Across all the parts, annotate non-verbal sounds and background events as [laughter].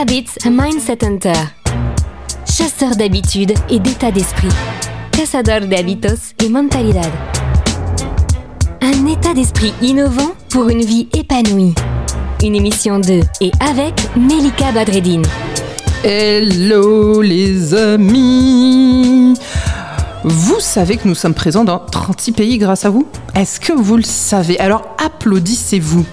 Habits Mindset Hunter. Chasseur d'habitudes et d'état d'esprit. Cazador de hábitos y mentalidad. Un état d'esprit innovant pour une vie épanouie. Une émission de et avec Melika Badreddine. Hello les amis Vous savez que nous sommes présents dans 36 pays grâce à vous? Est-ce que vous le savez? Alors applaudissez-vous.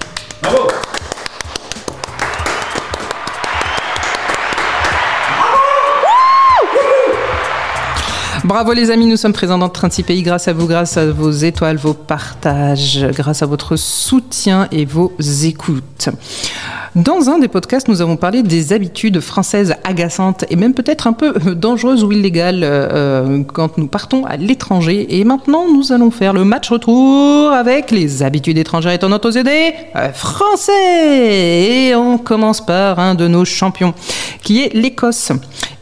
Bravo les amis, nous sommes présents dans 36 pays grâce à vous, grâce à vos étoiles, vos partages, grâce à votre soutien et vos écoutes. Dans un des podcasts, nous avons parlé des habitudes françaises agaçantes et même peut-être un peu dangereuses ou illégales euh, quand nous partons à l'étranger. Et maintenant, nous allons faire le match retour avec les habitudes étrangères étonnantes aux euh, français. Et on commence par un de nos champions, qui est l'Écosse.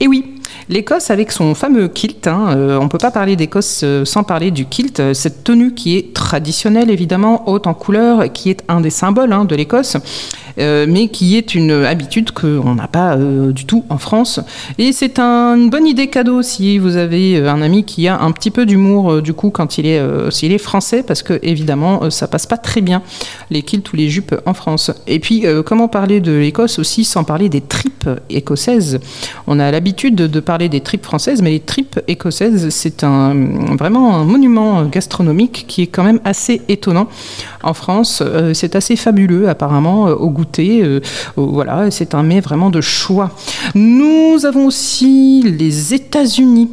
Et oui, L'Écosse avec son fameux kilt, hein, euh, on ne peut pas parler d'Écosse euh, sans parler du kilt, euh, cette tenue qui est traditionnelle évidemment, haute en couleur, qui est un des symboles hein, de l'Écosse. Mais qui est une habitude qu'on n'a pas du tout en France. Et c'est une bonne idée cadeau si vous avez un ami qui a un petit peu d'humour du coup quand il est, s'il est français, parce que évidemment ça passe pas très bien les kilts ou les jupes en France. Et puis comment parler de l'Écosse aussi sans parler des tripes écossaises? On a l'habitude de parler des tripes françaises, mais les tripes écossaises, c'est un, vraiment un monument gastronomique qui est quand même assez étonnant. En France, euh, c'est assez fabuleux apparemment euh, au goûter. Euh, voilà, c'est un mets vraiment de choix. Nous avons aussi les États-Unis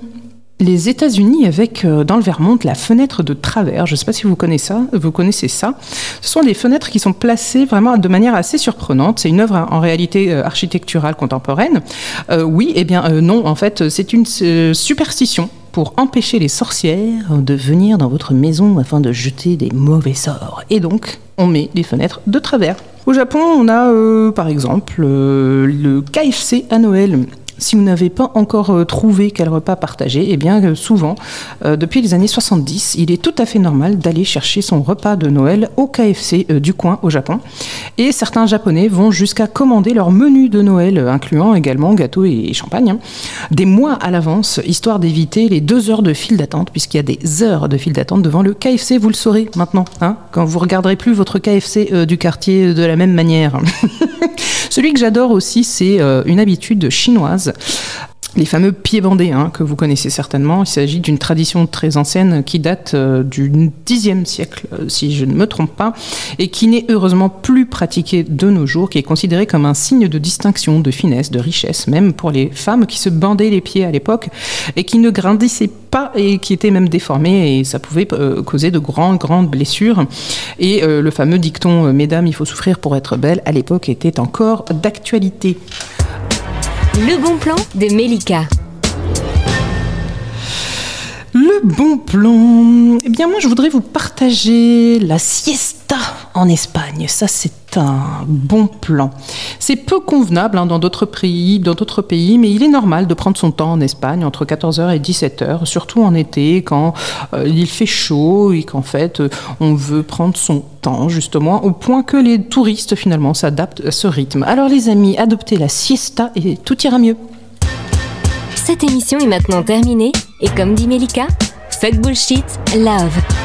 les États-Unis avec euh, dans le Vermont la fenêtre de travers. Je ne sais pas si vous connaissez ça. Vous connaissez ça. Ce sont des fenêtres qui sont placées vraiment de manière assez surprenante. C'est une œuvre en réalité euh, architecturale contemporaine. Euh, oui, eh bien non. En fait, c'est une superstition pour empêcher les sorcières de venir dans votre maison afin de jeter des mauvais sorts. Et donc, on met les fenêtres de travers. Au Japon, on a par exemple le KFC à Noël. Si vous n'avez pas encore euh, trouvé quel repas partager, eh bien euh, souvent, euh, depuis les années 70, il est tout à fait normal d'aller chercher son repas de Noël au KFC du coin au Japon. Et certains Japonais vont jusqu'à commander leur menu de Noël, incluant également gâteau et champagne, hein, des mois à l'avance, histoire d'éviter les deux heures de file d'attente, puisqu'il y a des heures de file d'attente devant le KFC, vous le saurez maintenant, hein, quand vous regarderez plus votre KFC du quartier de la même manière. [laughs] Celui que j'adore aussi, c'est une habitude chinoise les fameux pieds bandés hein, que vous connaissez certainement. Il s'agit d'une tradition très ancienne qui date euh, du Xe siècle, euh, si je ne me trompe pas, et qui n'est heureusement plus pratiquée de nos jours, qui est considérée comme un signe de distinction, de finesse, de richesse, même pour les femmes qui se bandaient les pieds à l'époque et qui ne grandissaient pas et qui étaient même déformées et ça pouvait euh, causer de grandes, grandes blessures. Et le fameux dicton Mesdames, il faut souffrir pour être belle, à l'époque était encore d'actualité. Le bon plan de Melika. Le bon plan. Eh bien, moi, je voudrais vous partager la siesta en Espagne. Ça, c'est un bon plan. C'est peu convenable hein, dans d'autres pays, dans d'autres pays, mais il est normal de prendre son temps en Espagne entre 14h et 17h, surtout en été quand euh, il fait chaud et qu'en fait euh, on veut prendre son temps justement au point que les touristes finalement s'adaptent à ce rythme. Alors les amis, adoptez la siesta et tout ira mieux. Cette émission est maintenant terminée et comme dit Melika, fuck bullshit, love.